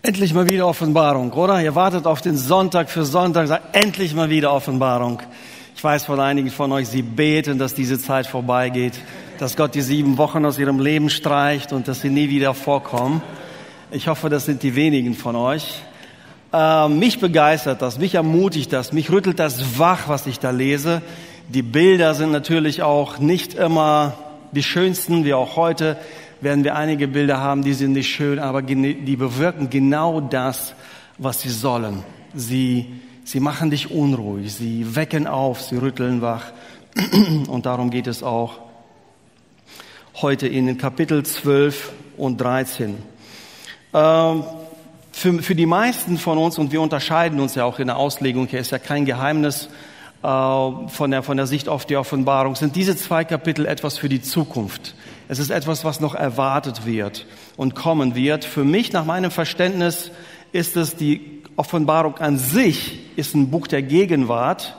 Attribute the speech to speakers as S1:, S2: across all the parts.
S1: Endlich mal wieder Offenbarung, oder? Ihr wartet auf den Sonntag für Sonntag, sagt endlich mal wieder Offenbarung. Ich weiß von einigen von euch, sie beten, dass diese Zeit vorbeigeht, dass Gott die sieben Wochen aus ihrem Leben streicht und dass sie nie wieder vorkommen. Ich hoffe, das sind die wenigen von euch. Äh, mich begeistert das, mich ermutigt das, mich rüttelt das wach, was ich da lese. Die Bilder sind natürlich auch nicht immer die schönsten, wie auch heute werden wir einige Bilder haben, die sind nicht schön, aber die bewirken genau das, was sie sollen. Sie, sie machen dich unruhig, sie wecken auf, sie rütteln wach. Und darum geht es auch heute in den Kapitel 12 und 13. Ähm, für, für die meisten von uns, und wir unterscheiden uns ja auch in der Auslegung, hier ist ja kein Geheimnis, äh, von der, von der Sicht auf die Offenbarung, sind diese zwei Kapitel etwas für die Zukunft. Es ist etwas, was noch erwartet wird und kommen wird. Für mich, nach meinem Verständnis, ist es die Offenbarung an sich, ist ein Buch der Gegenwart,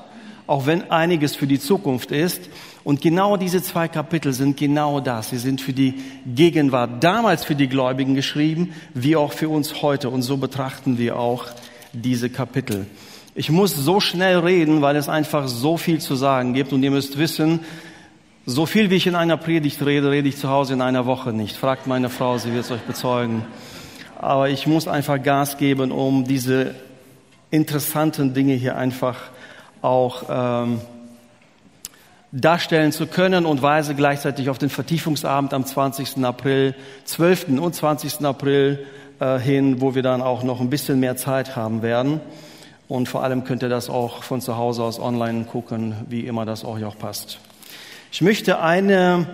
S1: auch wenn einiges für die Zukunft ist. Und genau diese zwei Kapitel sind genau das. Sie sind für die Gegenwart damals für die Gläubigen geschrieben, wie auch für uns heute. Und so betrachten wir auch diese Kapitel. Ich muss so schnell reden, weil es einfach so viel zu sagen gibt. Und ihr müsst wissen, so viel wie ich in einer Predigt rede, rede ich zu Hause in einer Woche nicht. Fragt meine Frau, sie wird es euch bezeugen. Aber ich muss einfach Gas geben, um diese interessanten Dinge hier einfach auch ähm, darstellen zu können und weise gleichzeitig auf den Vertiefungsabend am 20. April, 12. und 20. April äh, hin, wo wir dann auch noch ein bisschen mehr Zeit haben werden. Und vor allem könnt ihr das auch von zu Hause aus online gucken, wie immer das euch auch passt. Ich möchte eine,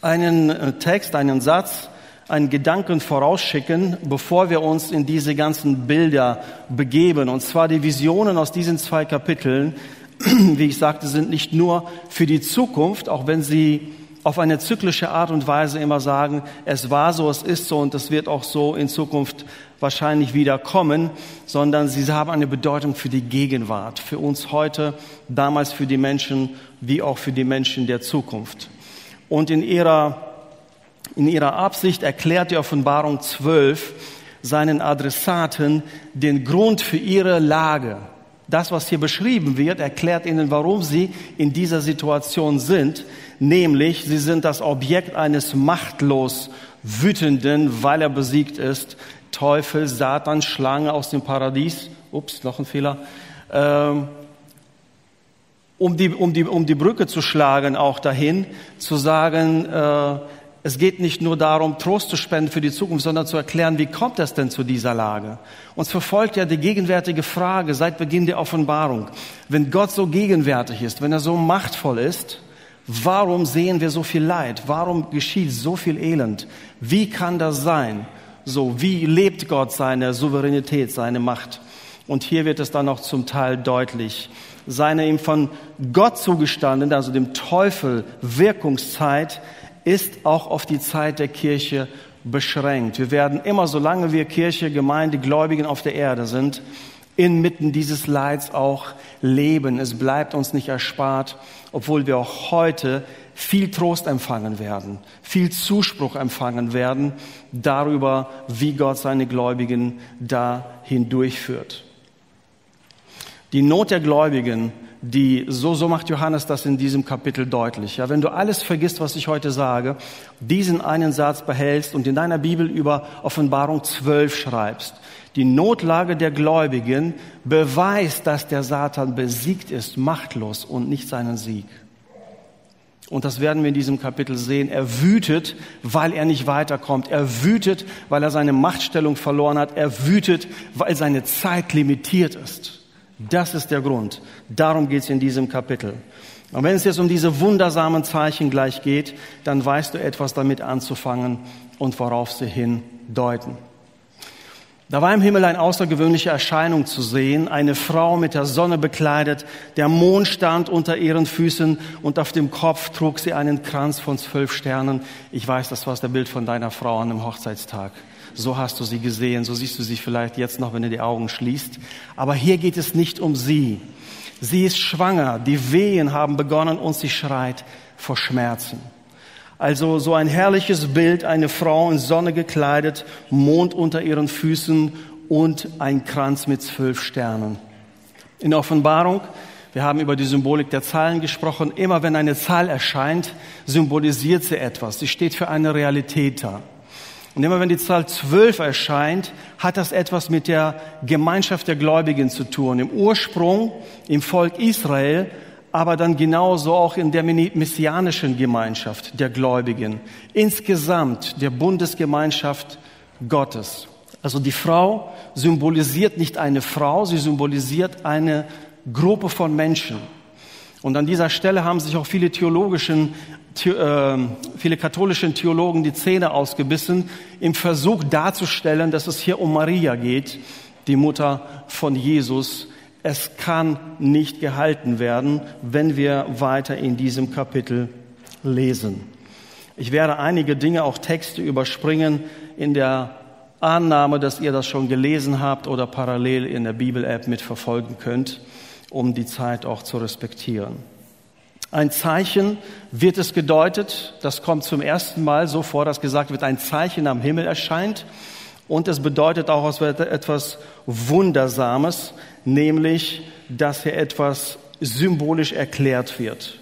S1: einen äh, Text, einen Satz, einen Gedanken vorausschicken, bevor wir uns in diese ganzen Bilder begeben. Und zwar die Visionen aus diesen zwei Kapiteln, wie ich sagte, sind nicht nur für die Zukunft, auch wenn sie auf eine zyklische Art und Weise immer sagen, es war so, es ist so und es wird auch so in Zukunft wahrscheinlich wieder kommen, sondern sie haben eine Bedeutung für die Gegenwart, für uns heute, damals für die Menschen, wie auch für die Menschen der Zukunft. Und in ihrer, in ihrer Absicht erklärt die Offenbarung 12 seinen Adressaten den Grund für ihre Lage. Das, was hier beschrieben wird, erklärt ihnen, warum sie in dieser Situation sind, nämlich sie sind das Objekt eines machtlos wütenden, weil er besiegt ist, Teufel, Satan, Schlange aus dem Paradies, ups, noch ein Fehler, ähm, um, die, um, die, um die Brücke zu schlagen, auch dahin, zu sagen, äh, es geht nicht nur darum, Trost zu spenden für die Zukunft, sondern zu erklären, wie kommt es denn zu dieser Lage? Uns verfolgt ja die gegenwärtige Frage seit Beginn der Offenbarung. Wenn Gott so gegenwärtig ist, wenn er so machtvoll ist, warum sehen wir so viel Leid? Warum geschieht so viel Elend? Wie kann das sein? So, wie lebt Gott seine Souveränität, seine Macht? Und hier wird es dann auch zum Teil deutlich. Seine ihm von Gott zugestandene, also dem Teufel, Wirkungszeit ist auch auf die Zeit der Kirche beschränkt. Wir werden immer, solange wir Kirche, Gemeinde, Gläubigen auf der Erde sind, inmitten dieses Leids auch leben. Es bleibt uns nicht erspart, obwohl wir auch heute viel Trost empfangen werden, viel Zuspruch empfangen werden darüber, wie Gott seine Gläubigen da hindurchführt. Die Not der Gläubigen, die, so, so macht Johannes das in diesem Kapitel deutlich. Ja, wenn du alles vergisst, was ich heute sage, diesen einen Satz behältst und in deiner Bibel über Offenbarung 12 schreibst, die Notlage der Gläubigen beweist, dass der Satan besiegt ist, machtlos und nicht seinen Sieg. Und das werden wir in diesem Kapitel sehen. Er wütet, weil er nicht weiterkommt. Er wütet, weil er seine Machtstellung verloren hat. Er wütet, weil seine Zeit limitiert ist. Das ist der Grund. Darum geht es in diesem Kapitel. Und wenn es jetzt um diese wundersamen Zeichen gleich geht, dann weißt du etwas damit anzufangen und worauf sie hindeuten. Da war im Himmel eine außergewöhnliche Erscheinung zu sehen, eine Frau mit der Sonne bekleidet, der Mond stand unter ihren Füßen und auf dem Kopf trug sie einen Kranz von zwölf Sternen. Ich weiß, das war das Bild von deiner Frau an dem Hochzeitstag. So hast du sie gesehen, so siehst du sie vielleicht jetzt noch, wenn du die Augen schließt. Aber hier geht es nicht um sie. Sie ist schwanger, die Wehen haben begonnen und sie schreit vor Schmerzen. Also so ein herrliches Bild, eine Frau in Sonne gekleidet, Mond unter ihren Füßen und ein Kranz mit zwölf Sternen. In Offenbarung, wir haben über die Symbolik der Zahlen gesprochen, immer wenn eine Zahl erscheint, symbolisiert sie etwas. Sie steht für eine Realität da. Und immer wenn die Zahl zwölf erscheint, hat das etwas mit der Gemeinschaft der Gläubigen zu tun. Im Ursprung, im Volk Israel, aber dann genauso auch in der messianischen Gemeinschaft der Gläubigen. Insgesamt der Bundesgemeinschaft Gottes. Also die Frau symbolisiert nicht eine Frau, sie symbolisiert eine Gruppe von Menschen. Und an dieser Stelle haben sich auch viele theologischen, äh, viele katholischen Theologen die Zähne ausgebissen im Versuch darzustellen, dass es hier um Maria geht, die Mutter von Jesus, es kann nicht gehalten werden, wenn wir weiter in diesem Kapitel lesen. Ich werde einige Dinge, auch Texte überspringen in der Annahme, dass ihr das schon gelesen habt oder parallel in der Bibel-App mitverfolgen könnt, um die Zeit auch zu respektieren. Ein Zeichen wird es gedeutet, das kommt zum ersten Mal so vor, dass gesagt wird, ein Zeichen am Himmel erscheint. Und es bedeutet auch etwas Wundersames, nämlich, dass hier etwas symbolisch erklärt wird.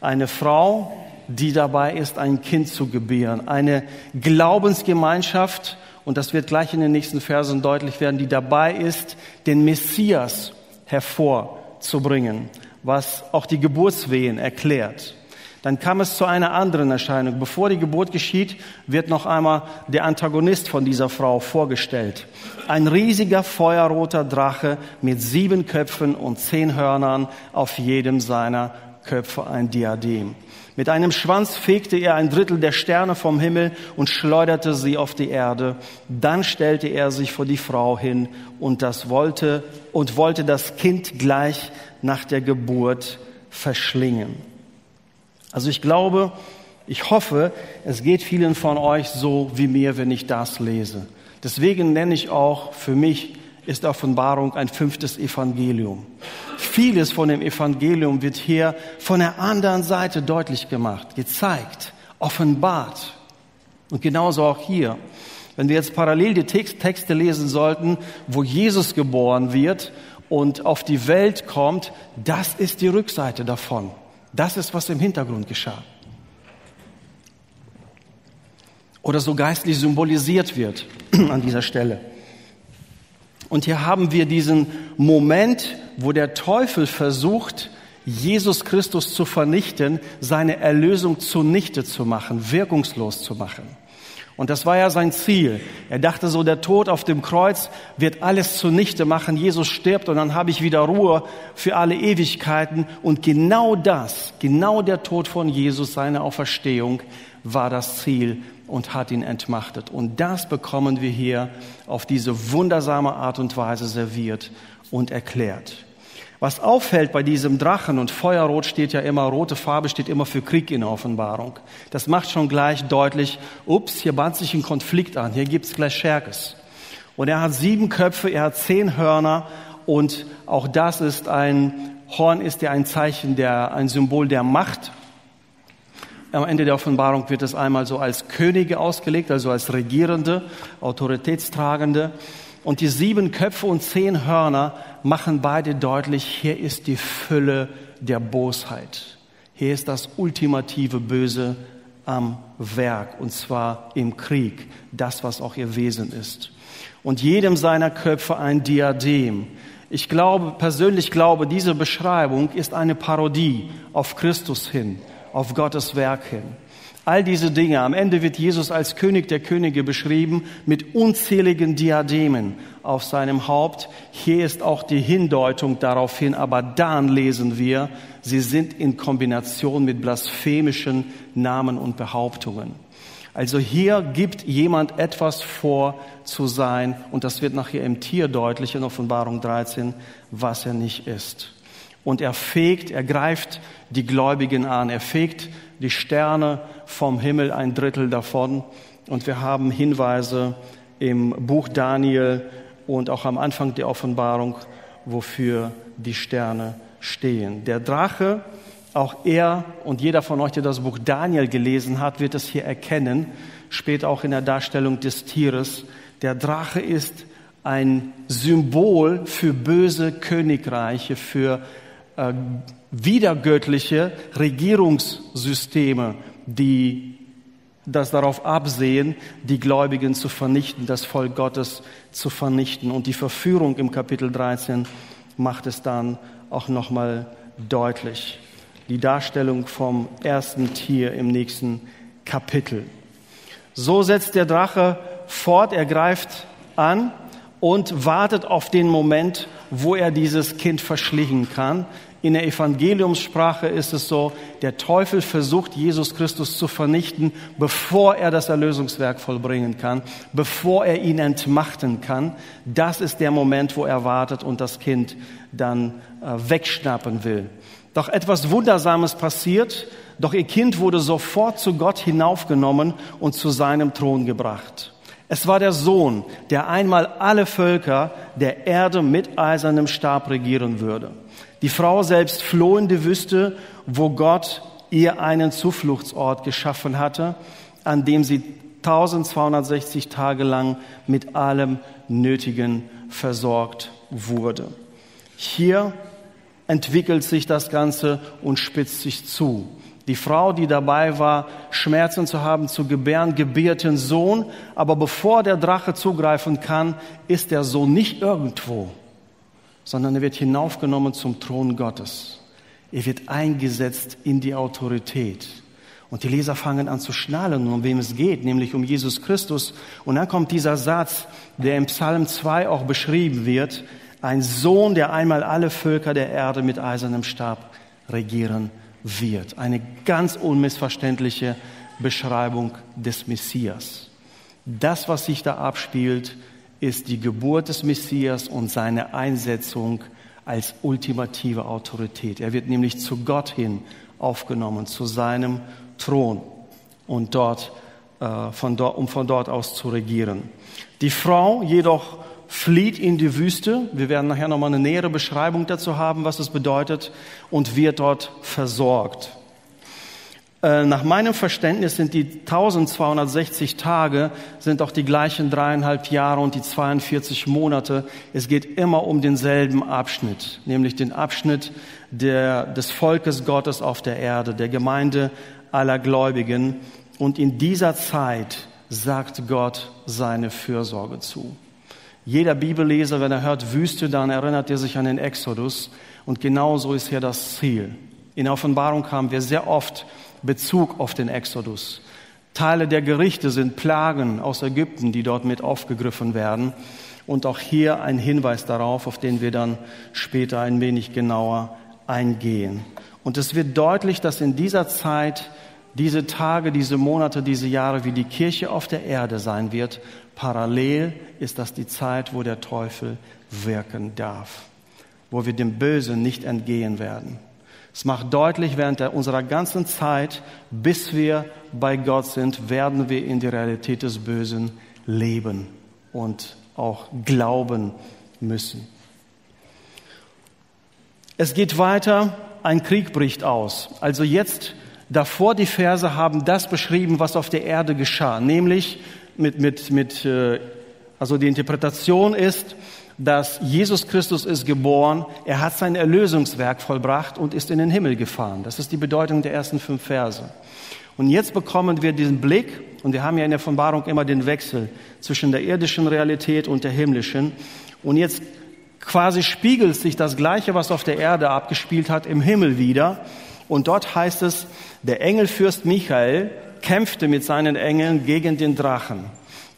S1: Eine Frau, die dabei ist, ein Kind zu gebären. Eine Glaubensgemeinschaft, und das wird gleich in den nächsten Versen deutlich werden, die dabei ist, den Messias hervorzubringen, was auch die Geburtswehen erklärt. Dann kam es zu einer anderen Erscheinung. Bevor die Geburt geschieht, wird noch einmal der Antagonist von dieser Frau vorgestellt. Ein riesiger feuerroter Drache mit sieben Köpfen und zehn Hörnern, auf jedem seiner Köpfe ein Diadem. Mit einem Schwanz fegte er ein Drittel der Sterne vom Himmel und schleuderte sie auf die Erde. Dann stellte er sich vor die Frau hin und das wollte und wollte das Kind gleich nach der Geburt verschlingen. Also ich glaube, ich hoffe, es geht vielen von euch so wie mir, wenn ich das lese. Deswegen nenne ich auch, für mich ist Offenbarung ein fünftes Evangelium. Vieles von dem Evangelium wird hier von der anderen Seite deutlich gemacht, gezeigt, offenbart. Und genauso auch hier. Wenn wir jetzt parallel die Texte lesen sollten, wo Jesus geboren wird und auf die Welt kommt, das ist die Rückseite davon. Das ist, was im Hintergrund geschah. Oder so geistlich symbolisiert wird an dieser Stelle. Und hier haben wir diesen Moment, wo der Teufel versucht, Jesus Christus zu vernichten, seine Erlösung zunichte zu machen, wirkungslos zu machen. Und das war ja sein Ziel. Er dachte so, der Tod auf dem Kreuz wird alles zunichte machen. Jesus stirbt und dann habe ich wieder Ruhe für alle Ewigkeiten. Und genau das, genau der Tod von Jesus, seine Auferstehung, war das Ziel und hat ihn entmachtet. Und das bekommen wir hier auf diese wundersame Art und Weise serviert und erklärt. Was auffällt bei diesem Drachen und Feuerrot steht ja immer, rote Farbe steht immer für Krieg in der Offenbarung. Das macht schon gleich deutlich, ups, hier bahnt sich ein Konflikt an, hier gibt's gleich Scherkes. Und er hat sieben Köpfe, er hat zehn Hörner und auch das ist ein, Horn ist ja ein Zeichen der, ein Symbol der Macht. Am Ende der Offenbarung wird es einmal so als Könige ausgelegt, also als Regierende, Autoritätstragende. Und die sieben Köpfe und zehn Hörner machen beide deutlich, hier ist die Fülle der Bosheit. Hier ist das ultimative Böse am Werk, und zwar im Krieg, das, was auch ihr Wesen ist. Und jedem seiner Köpfe ein Diadem. Ich glaube, persönlich glaube, diese Beschreibung ist eine Parodie auf Christus hin, auf Gottes Werk hin. All diese Dinge. Am Ende wird Jesus als König der Könige beschrieben mit unzähligen Diademen auf seinem Haupt. Hier ist auch die Hindeutung darauf hin, aber dann lesen wir, sie sind in Kombination mit blasphemischen Namen und Behauptungen. Also hier gibt jemand etwas vor zu sein und das wird nachher im Tier deutlich in Offenbarung 13, was er nicht ist. Und er fegt, er greift die Gläubigen an, er fegt die Sterne vom Himmel, ein Drittel davon. Und wir haben Hinweise im Buch Daniel und auch am Anfang der Offenbarung, wofür die Sterne stehen. Der Drache Auch er und jeder von euch, der das Buch Daniel gelesen hat, wird es hier erkennen, später auch in der Darstellung des Tieres. Der Drache ist ein Symbol für böse Königreiche, für äh, wiedergöttliche Regierungssysteme, die das darauf absehen, die Gläubigen zu vernichten, das Volk Gottes zu vernichten. Und die Verführung im Kapitel 13 macht es dann auch nochmal deutlich. Die Darstellung vom ersten Tier im nächsten Kapitel. So setzt der Drache fort, er greift an und wartet auf den Moment, wo er dieses Kind verschlingen kann. In der Evangeliumssprache ist es so, der Teufel versucht, Jesus Christus zu vernichten, bevor er das Erlösungswerk vollbringen kann, bevor er ihn entmachten kann. Das ist der Moment, wo er wartet und das Kind dann äh, wegschnappen will. Doch etwas Wundersames passiert, doch ihr Kind wurde sofort zu Gott hinaufgenommen und zu seinem Thron gebracht. Es war der Sohn, der einmal alle Völker der Erde mit eisernem Stab regieren würde. Die Frau selbst floh in die Wüste, wo Gott ihr einen Zufluchtsort geschaffen hatte, an dem sie 1260 Tage lang mit allem Nötigen versorgt wurde. Hier entwickelt sich das Ganze und spitzt sich zu. Die Frau, die dabei war, Schmerzen zu haben, zu gebären, gebiert den Sohn. Aber bevor der Drache zugreifen kann, ist der Sohn nicht irgendwo, sondern er wird hinaufgenommen zum Thron Gottes. Er wird eingesetzt in die Autorität. Und die Leser fangen an zu schnallen, um wem es geht, nämlich um Jesus Christus. Und dann kommt dieser Satz, der im Psalm 2 auch beschrieben wird. Ein Sohn, der einmal alle Völker der Erde mit eisernem Stab regieren wird. Eine ganz unmissverständliche Beschreibung des Messias. Das, was sich da abspielt, ist die Geburt des Messias und seine Einsetzung als ultimative Autorität. Er wird nämlich zu Gott hin aufgenommen, zu seinem Thron und dort, äh, von dort, um von dort aus zu regieren. Die Frau jedoch flieht in die Wüste. Wir werden nachher nochmal eine nähere Beschreibung dazu haben, was es bedeutet, und wird dort versorgt. Äh, nach meinem Verständnis sind die 1260 Tage, sind auch die gleichen dreieinhalb Jahre und die 42 Monate. Es geht immer um denselben Abschnitt, nämlich den Abschnitt der, des Volkes Gottes auf der Erde, der Gemeinde aller Gläubigen. Und in dieser Zeit sagt Gott seine Fürsorge zu. Jeder Bibelleser, wenn er hört Wüste, dann erinnert er sich an den Exodus. Und genauso ist hier das Ziel. In der Offenbarung haben wir sehr oft Bezug auf den Exodus. Teile der Gerichte sind Plagen aus Ägypten, die dort mit aufgegriffen werden. Und auch hier ein Hinweis darauf, auf den wir dann später ein wenig genauer eingehen. Und es wird deutlich, dass in dieser Zeit diese Tage, diese Monate, diese Jahre wie die Kirche auf der Erde sein wird. Parallel ist das die Zeit, wo der Teufel wirken darf, wo wir dem Bösen nicht entgehen werden. Es macht deutlich, während unserer ganzen Zeit, bis wir bei Gott sind, werden wir in die Realität des Bösen leben und auch glauben müssen. Es geht weiter, ein Krieg bricht aus. Also jetzt Davor die Verse haben das beschrieben, was auf der Erde geschah, nämlich mit, mit, mit, äh, also die Interpretation ist, dass Jesus Christus ist geboren, er hat sein Erlösungswerk vollbracht und ist in den Himmel gefahren. Das ist die Bedeutung der ersten fünf Verse. Und jetzt bekommen wir diesen Blick, und wir haben ja in der Offenbarung immer den Wechsel zwischen der irdischen Realität und der himmlischen. Und jetzt quasi spiegelt sich das Gleiche, was auf der Erde abgespielt hat, im Himmel wieder. Und dort heißt es, der Engelfürst Michael kämpfte mit seinen Engeln gegen den Drachen.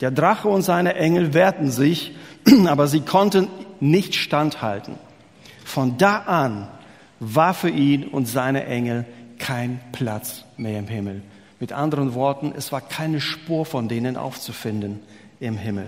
S1: Der Drache und seine Engel wehrten sich, aber sie konnten nicht standhalten. Von da an war für ihn und seine Engel kein Platz mehr im Himmel. Mit anderen Worten, es war keine Spur von denen aufzufinden im Himmel.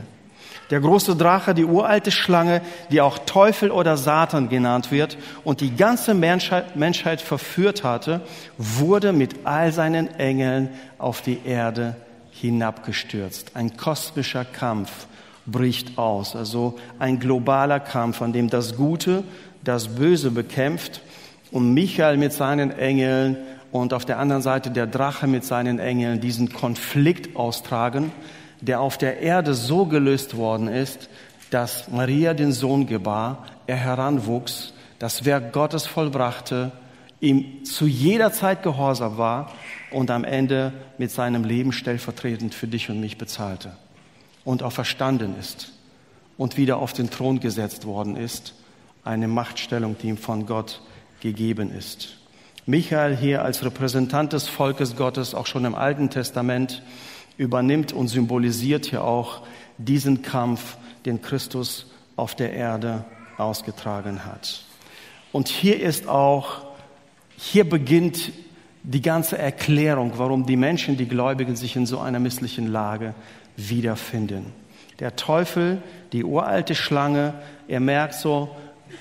S1: Der große Drache, die uralte Schlange, die auch Teufel oder Satan genannt wird und die ganze Menschheit, Menschheit verführt hatte, wurde mit all seinen Engeln auf die Erde hinabgestürzt. Ein kosmischer Kampf bricht aus, also ein globaler Kampf, an dem das Gute das Böse bekämpft und Michael mit seinen Engeln und auf der anderen Seite der Drache mit seinen Engeln diesen Konflikt austragen, der auf der Erde so gelöst worden ist, dass Maria den Sohn gebar, er heranwuchs, das Werk Gottes vollbrachte, ihm zu jeder Zeit gehorsam war und am Ende mit seinem Leben stellvertretend für dich und mich bezahlte und auch verstanden ist und wieder auf den Thron gesetzt worden ist, eine Machtstellung, die ihm von Gott gegeben ist. Michael hier als Repräsentant des Volkes Gottes, auch schon im Alten Testament, übernimmt und symbolisiert hier auch diesen Kampf, den Christus auf der Erde ausgetragen hat. Und hier ist auch, hier beginnt die ganze Erklärung, warum die Menschen, die Gläubigen, sich in so einer misslichen Lage wiederfinden. Der Teufel, die uralte Schlange, er merkt so,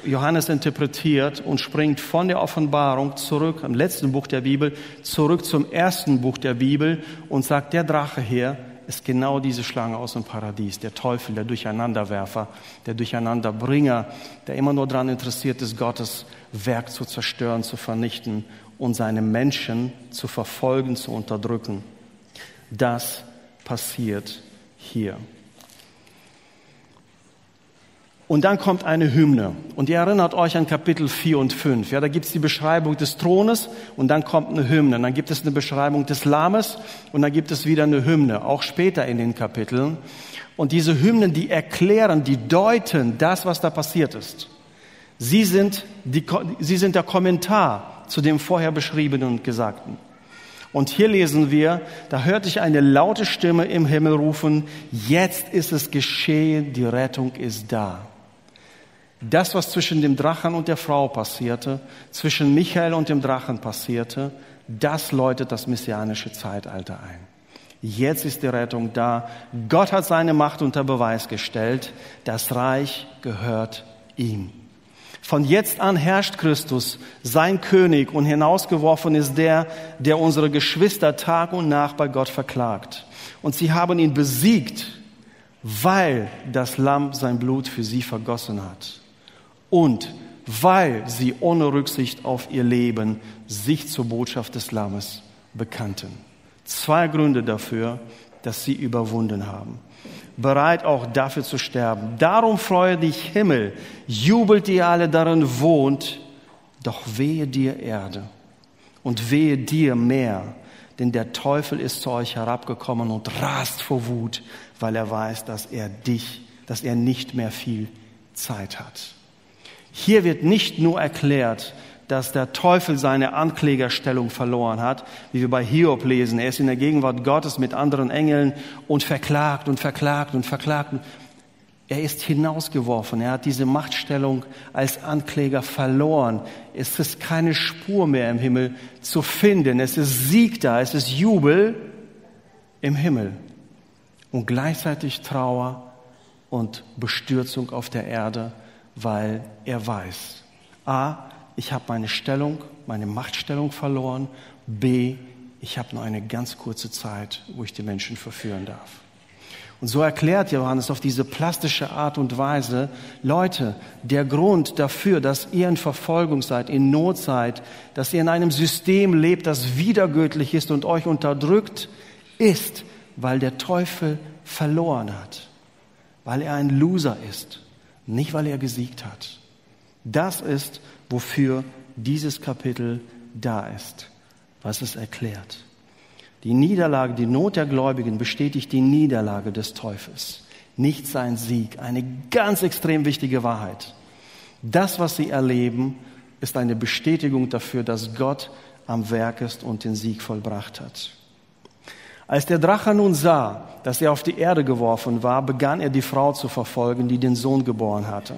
S1: Johannes interpretiert und springt von der Offenbarung zurück, im letzten Buch der Bibel, zurück zum ersten Buch der Bibel und sagt, der Drache hier ist genau diese Schlange aus dem Paradies, der Teufel, der Durcheinanderwerfer, der Durcheinanderbringer, der immer nur daran interessiert ist, Gottes Werk zu zerstören, zu vernichten und seine Menschen zu verfolgen, zu unterdrücken. Das passiert hier. Und dann kommt eine Hymne. Und ihr erinnert euch an Kapitel 4 und 5. Ja, da gibt es die Beschreibung des Thrones und dann kommt eine Hymne. Dann gibt es eine Beschreibung des Lammes und dann gibt es wieder eine Hymne, auch später in den Kapiteln. Und diese Hymnen, die erklären, die deuten das, was da passiert ist. Sie sind, die, sie sind der Kommentar zu dem vorher beschriebenen und Gesagten. Und hier lesen wir, da hörte ich eine laute Stimme im Himmel rufen, jetzt ist es geschehen, die Rettung ist da. Das, was zwischen dem Drachen und der Frau passierte, zwischen Michael und dem Drachen passierte, das läutet das messianische Zeitalter ein. Jetzt ist die Rettung da. Gott hat seine Macht unter Beweis gestellt. Das Reich gehört ihm. Von jetzt an herrscht Christus, sein König, und hinausgeworfen ist der, der unsere Geschwister Tag und Nacht bei Gott verklagt. Und sie haben ihn besiegt, weil das Lamm sein Blut für sie vergossen hat und weil sie ohne Rücksicht auf ihr Leben sich zur Botschaft des Lammes bekannten. Zwei Gründe dafür, dass sie überwunden haben. Bereit auch dafür zu sterben. Darum freue dich Himmel, jubelt ihr alle darin wohnt, doch wehe dir Erde und wehe dir Meer, denn der Teufel ist zu euch herabgekommen und rast vor Wut, weil er weiß, dass er dich, dass er nicht mehr viel Zeit hat. Hier wird nicht nur erklärt, dass der Teufel seine Anklägerstellung verloren hat, wie wir bei Hiob lesen. Er ist in der Gegenwart Gottes mit anderen Engeln und verklagt und verklagt und verklagt. Er ist hinausgeworfen. Er hat diese Machtstellung als Ankläger verloren. Es ist keine Spur mehr im Himmel zu finden. Es ist Sieg da. Es ist Jubel im Himmel. Und gleichzeitig Trauer und Bestürzung auf der Erde weil er weiß, a, ich habe meine Stellung, meine Machtstellung verloren, b, ich habe nur eine ganz kurze Zeit, wo ich die Menschen verführen darf. Und so erklärt Johannes auf diese plastische Art und Weise, Leute, der Grund dafür, dass ihr in Verfolgung seid, in Not seid, dass ihr in einem System lebt, das wiedergöttlich ist und euch unterdrückt, ist, weil der Teufel verloren hat, weil er ein Loser ist nicht weil er gesiegt hat. Das ist, wofür dieses Kapitel da ist, was es erklärt. Die Niederlage, die Not der Gläubigen bestätigt die Niederlage des Teufels, nicht sein Sieg. Eine ganz extrem wichtige Wahrheit. Das, was sie erleben, ist eine Bestätigung dafür, dass Gott am Werk ist und den Sieg vollbracht hat. Als der Drache nun sah, dass er auf die Erde geworfen war, begann er die Frau zu verfolgen, die den Sohn geboren hatte.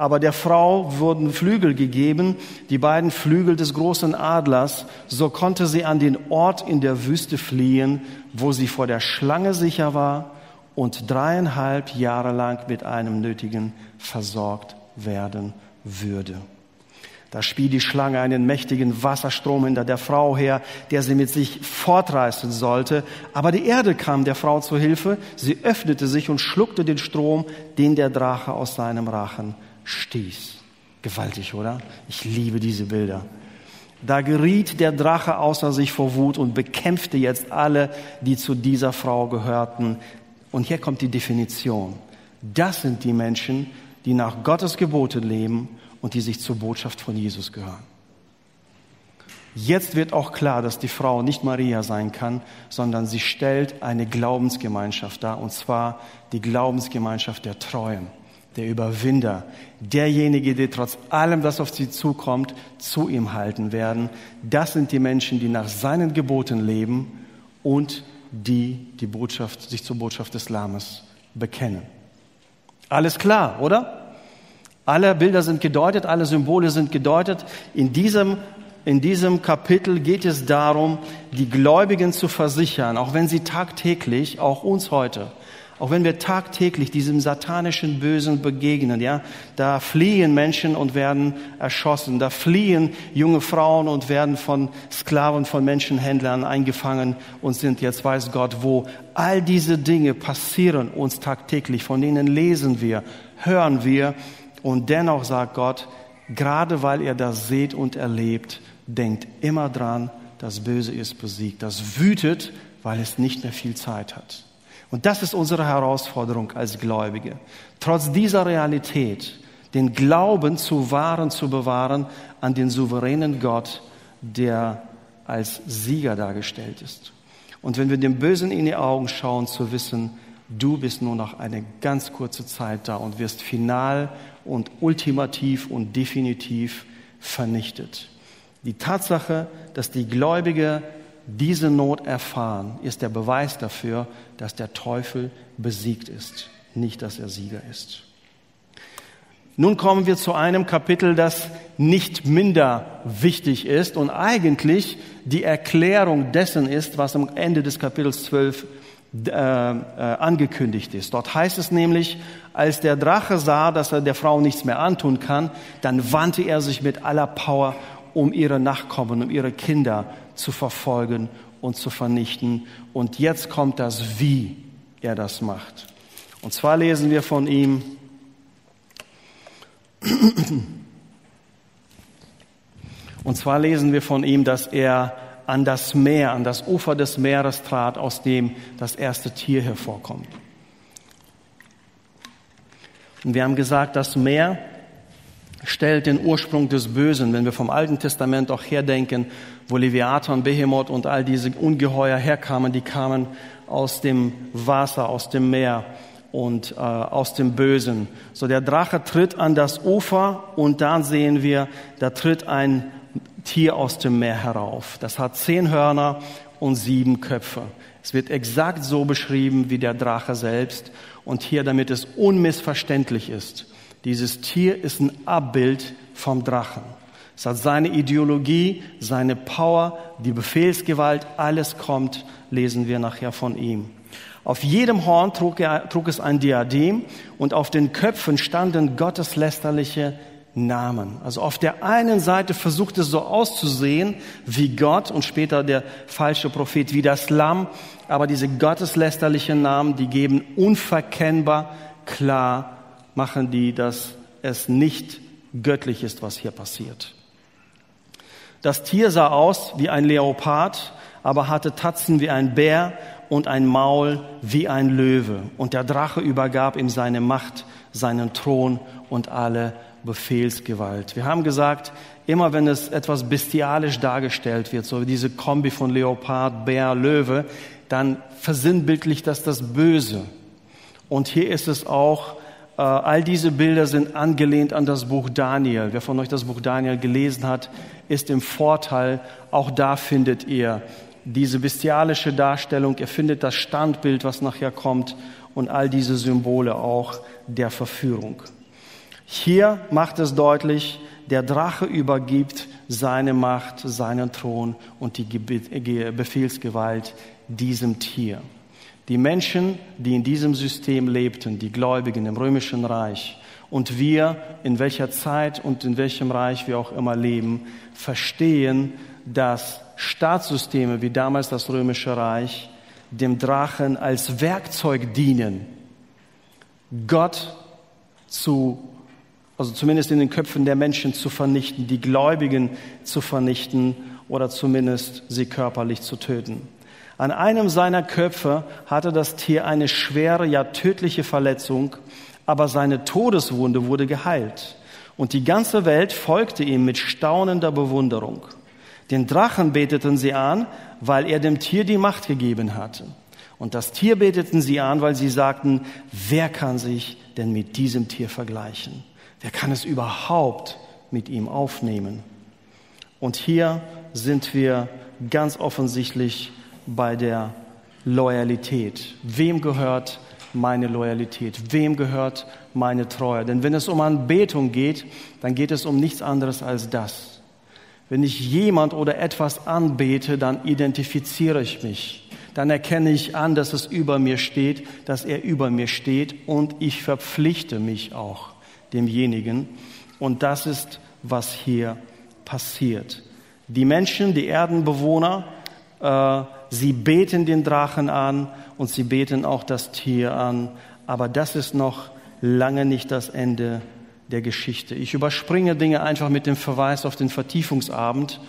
S1: Aber der Frau wurden Flügel gegeben, die beiden Flügel des großen Adlers, so konnte sie an den Ort in der Wüste fliehen, wo sie vor der Schlange sicher war und dreieinhalb Jahre lang mit einem Nötigen versorgt werden würde. Da spie die Schlange einen mächtigen Wasserstrom hinter der Frau her, der sie mit sich fortreißen sollte. Aber die Erde kam der Frau zu Hilfe. Sie öffnete sich und schluckte den Strom, den der Drache aus seinem Rachen stieß. Gewaltig, oder? Ich liebe diese Bilder. Da geriet der Drache außer sich vor Wut und bekämpfte jetzt alle, die zu dieser Frau gehörten. Und hier kommt die Definition. Das sind die Menschen, die nach Gottes Geboten leben und die sich zur Botschaft von Jesus gehören. Jetzt wird auch klar, dass die Frau nicht Maria sein kann, sondern sie stellt eine Glaubensgemeinschaft dar, und zwar die Glaubensgemeinschaft der Treuen, der Überwinder, derjenige, die trotz allem, was auf sie zukommt, zu ihm halten werden. Das sind die Menschen, die nach seinen Geboten leben und die die Botschaft, sich zur Botschaft des Lammes bekennen. Alles klar, oder? Alle Bilder sind gedeutet, alle Symbole sind gedeutet. In diesem in diesem Kapitel geht es darum, die Gläubigen zu versichern, auch wenn sie tagtäglich, auch uns heute, auch wenn wir tagtäglich diesem satanischen Bösen begegnen, ja, da fliehen Menschen und werden erschossen, da fliehen junge Frauen und werden von Sklaven, von Menschenhändlern eingefangen und sind jetzt weiß Gott wo. All diese Dinge passieren uns tagtäglich, von denen lesen wir, hören wir und dennoch sagt Gott, gerade weil ihr das seht und erlebt, denkt immer dran, das Böse ist besiegt. Das wütet, weil es nicht mehr viel Zeit hat. Und das ist unsere Herausforderung als Gläubige. Trotz dieser Realität, den Glauben zu wahren, zu bewahren an den souveränen Gott, der als Sieger dargestellt ist. Und wenn wir dem Bösen in die Augen schauen, zu wissen, du bist nur noch eine ganz kurze Zeit da und wirst final und ultimativ und definitiv vernichtet. Die Tatsache, dass die Gläubige diese Not erfahren, ist der Beweis dafür, dass der Teufel besiegt ist, nicht dass er Sieger ist. Nun kommen wir zu einem Kapitel, das nicht minder wichtig ist und eigentlich die Erklärung dessen ist, was am Ende des Kapitels 12 äh, äh, angekündigt ist. Dort heißt es nämlich, als der Drache sah, dass er der Frau nichts mehr antun kann, dann wandte er sich mit aller Power um ihre Nachkommen, um ihre Kinder zu verfolgen und zu vernichten. Und jetzt kommt das, wie er das macht. Und zwar lesen wir von ihm, und zwar lesen wir von ihm, dass er an das Meer, an das Ufer des Meeres trat, aus dem das erste Tier hervorkommt. Und wir haben gesagt, das Meer stellt den Ursprung des Bösen, wenn wir vom Alten Testament auch herdenken, wo Leviathan, Behemoth und all diese Ungeheuer herkamen, die kamen aus dem Wasser, aus dem Meer und äh, aus dem Bösen. So der Drache tritt an das Ufer und dann sehen wir, da tritt ein Tier aus dem Meer herauf. Das hat zehn Hörner und sieben Köpfe. Es wird exakt so beschrieben wie der Drache selbst und hier, damit es unmissverständlich ist. Dieses Tier ist ein Abbild vom Drachen. Es hat seine Ideologie, seine Power, die Befehlsgewalt, alles kommt, lesen wir nachher von ihm. Auf jedem Horn trug, er, trug es ein Diadem und auf den Köpfen standen gotteslästerliche Namen. Also auf der einen Seite versucht es so auszusehen wie Gott und später der falsche Prophet wie das Lamm, aber diese gotteslästerlichen Namen, die geben unverkennbar klar machen die, dass es nicht göttlich ist, was hier passiert. Das Tier sah aus wie ein Leopard, aber hatte Tatzen wie ein Bär und ein Maul wie ein Löwe. Und der Drache übergab ihm seine Macht, seinen Thron und alle Befehlsgewalt. Wir haben gesagt, immer wenn es etwas bestialisch dargestellt wird, so wie diese Kombi von Leopard, Bär, Löwe, dann versinnbildlicht das das Böse. Und hier ist es auch all diese Bilder sind angelehnt an das Buch Daniel. Wer von euch das Buch Daniel gelesen hat, ist im Vorteil. Auch da findet ihr diese bestialische Darstellung. Ihr findet das Standbild, was nachher kommt und all diese Symbole auch der Verführung. Hier macht es deutlich, der Drache übergibt seine Macht, seinen Thron und die Befehlsgewalt diesem Tier. Die Menschen, die in diesem System lebten, die Gläubigen im römischen Reich und wir, in welcher Zeit und in welchem Reich wir auch immer leben, verstehen, dass Staatssysteme wie damals das römische Reich dem Drachen als Werkzeug dienen, Gott zu also zumindest in den Köpfen der Menschen zu vernichten, die Gläubigen zu vernichten oder zumindest sie körperlich zu töten. An einem seiner Köpfe hatte das Tier eine schwere, ja tödliche Verletzung, aber seine Todeswunde wurde geheilt. Und die ganze Welt folgte ihm mit staunender Bewunderung. Den Drachen beteten sie an, weil er dem Tier die Macht gegeben hatte. Und das Tier beteten sie an, weil sie sagten, wer kann sich denn mit diesem Tier vergleichen? Wer kann es überhaupt mit ihm aufnehmen? Und hier sind wir ganz offensichtlich bei der Loyalität. Wem gehört meine Loyalität? Wem gehört meine Treue? Denn wenn es um Anbetung geht, dann geht es um nichts anderes als das. Wenn ich jemand oder etwas anbete, dann identifiziere ich mich. Dann erkenne ich an, dass es über mir steht, dass er über mir steht und ich verpflichte mich auch demjenigen. Und das ist, was hier passiert. Die Menschen, die Erdenbewohner, sie beten den Drachen an und sie beten auch das Tier an. Aber das ist noch lange nicht das Ende der Geschichte. Ich überspringe Dinge einfach mit dem Verweis auf den Vertiefungsabend,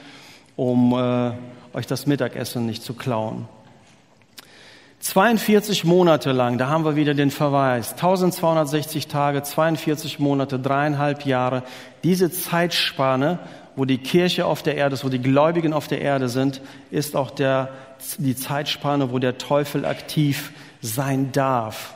S1: um äh, euch das Mittagessen nicht zu klauen. 42 Monate lang, da haben wir wieder den Verweis, 1260 Tage, 42 Monate, dreieinhalb Jahre, diese Zeitspanne, wo die Kirche auf der Erde ist, wo die Gläubigen auf der Erde sind, ist auch der, die Zeitspanne, wo der Teufel aktiv sein darf.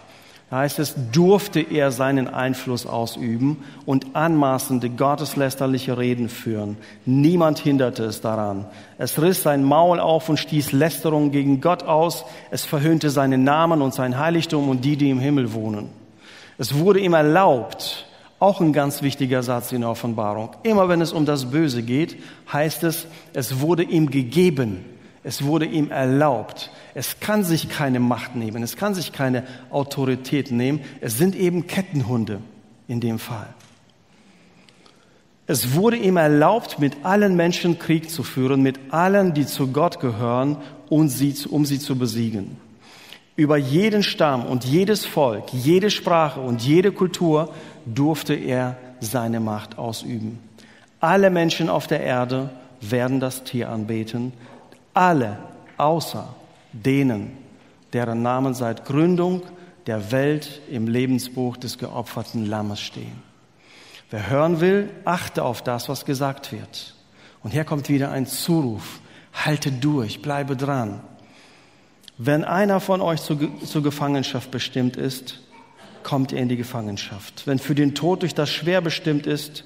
S1: Da heißt es, durfte er seinen Einfluss ausüben und anmaßende, gotteslästerliche Reden führen. Niemand hinderte es daran. Es riss sein Maul auf und stieß Lästerungen gegen Gott aus. Es verhöhnte seinen Namen und sein Heiligtum und die, die im Himmel wohnen. Es wurde ihm erlaubt, auch ein ganz wichtiger Satz in der Offenbarung. Immer wenn es um das Böse geht, heißt es, es wurde ihm gegeben. Es wurde ihm erlaubt. Es kann sich keine Macht nehmen. Es kann sich keine Autorität nehmen. Es sind eben Kettenhunde in dem Fall. Es wurde ihm erlaubt, mit allen Menschen Krieg zu führen, mit allen, die zu Gott gehören, um sie, zu besiegen. Über jeden Stamm und jedes Volk, jede Sprache und jede Kultur durfte er seine Macht ausüben. Alle Menschen auf der Erde werden das Tier anbeten, alle außer denen, deren Namen seit Gründung der Welt im Lebensbuch des geopferten Lammes stehen. Wer hören will, achte auf das, was gesagt wird. Und hier kommt wieder ein Zuruf. Halte durch, bleibe dran. Wenn einer von euch zur, zur Gefangenschaft bestimmt ist, kommt er in die Gefangenschaft. Wenn für den Tod durch das Schwer bestimmt ist,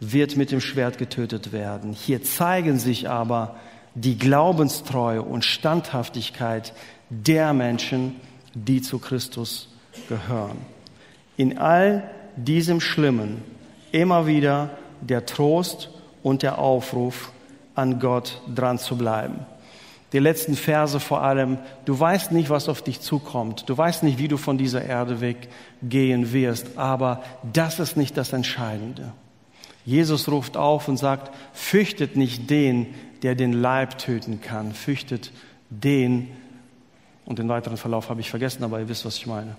S1: wird mit dem Schwert getötet werden. Hier zeigen sich aber die Glaubenstreue und Standhaftigkeit der Menschen, die zu Christus gehören. In all diesem Schlimmen immer wieder der Trost und der Aufruf, an Gott dran zu bleiben. Die letzten Verse vor allem, du weißt nicht, was auf dich zukommt, du weißt nicht, wie du von dieser Erde weggehen wirst, aber das ist nicht das Entscheidende. Jesus ruft auf und sagt, fürchtet nicht den, der den Leib töten kann. Fürchtet den, und den weiteren Verlauf habe ich vergessen, aber ihr wisst, was ich meine.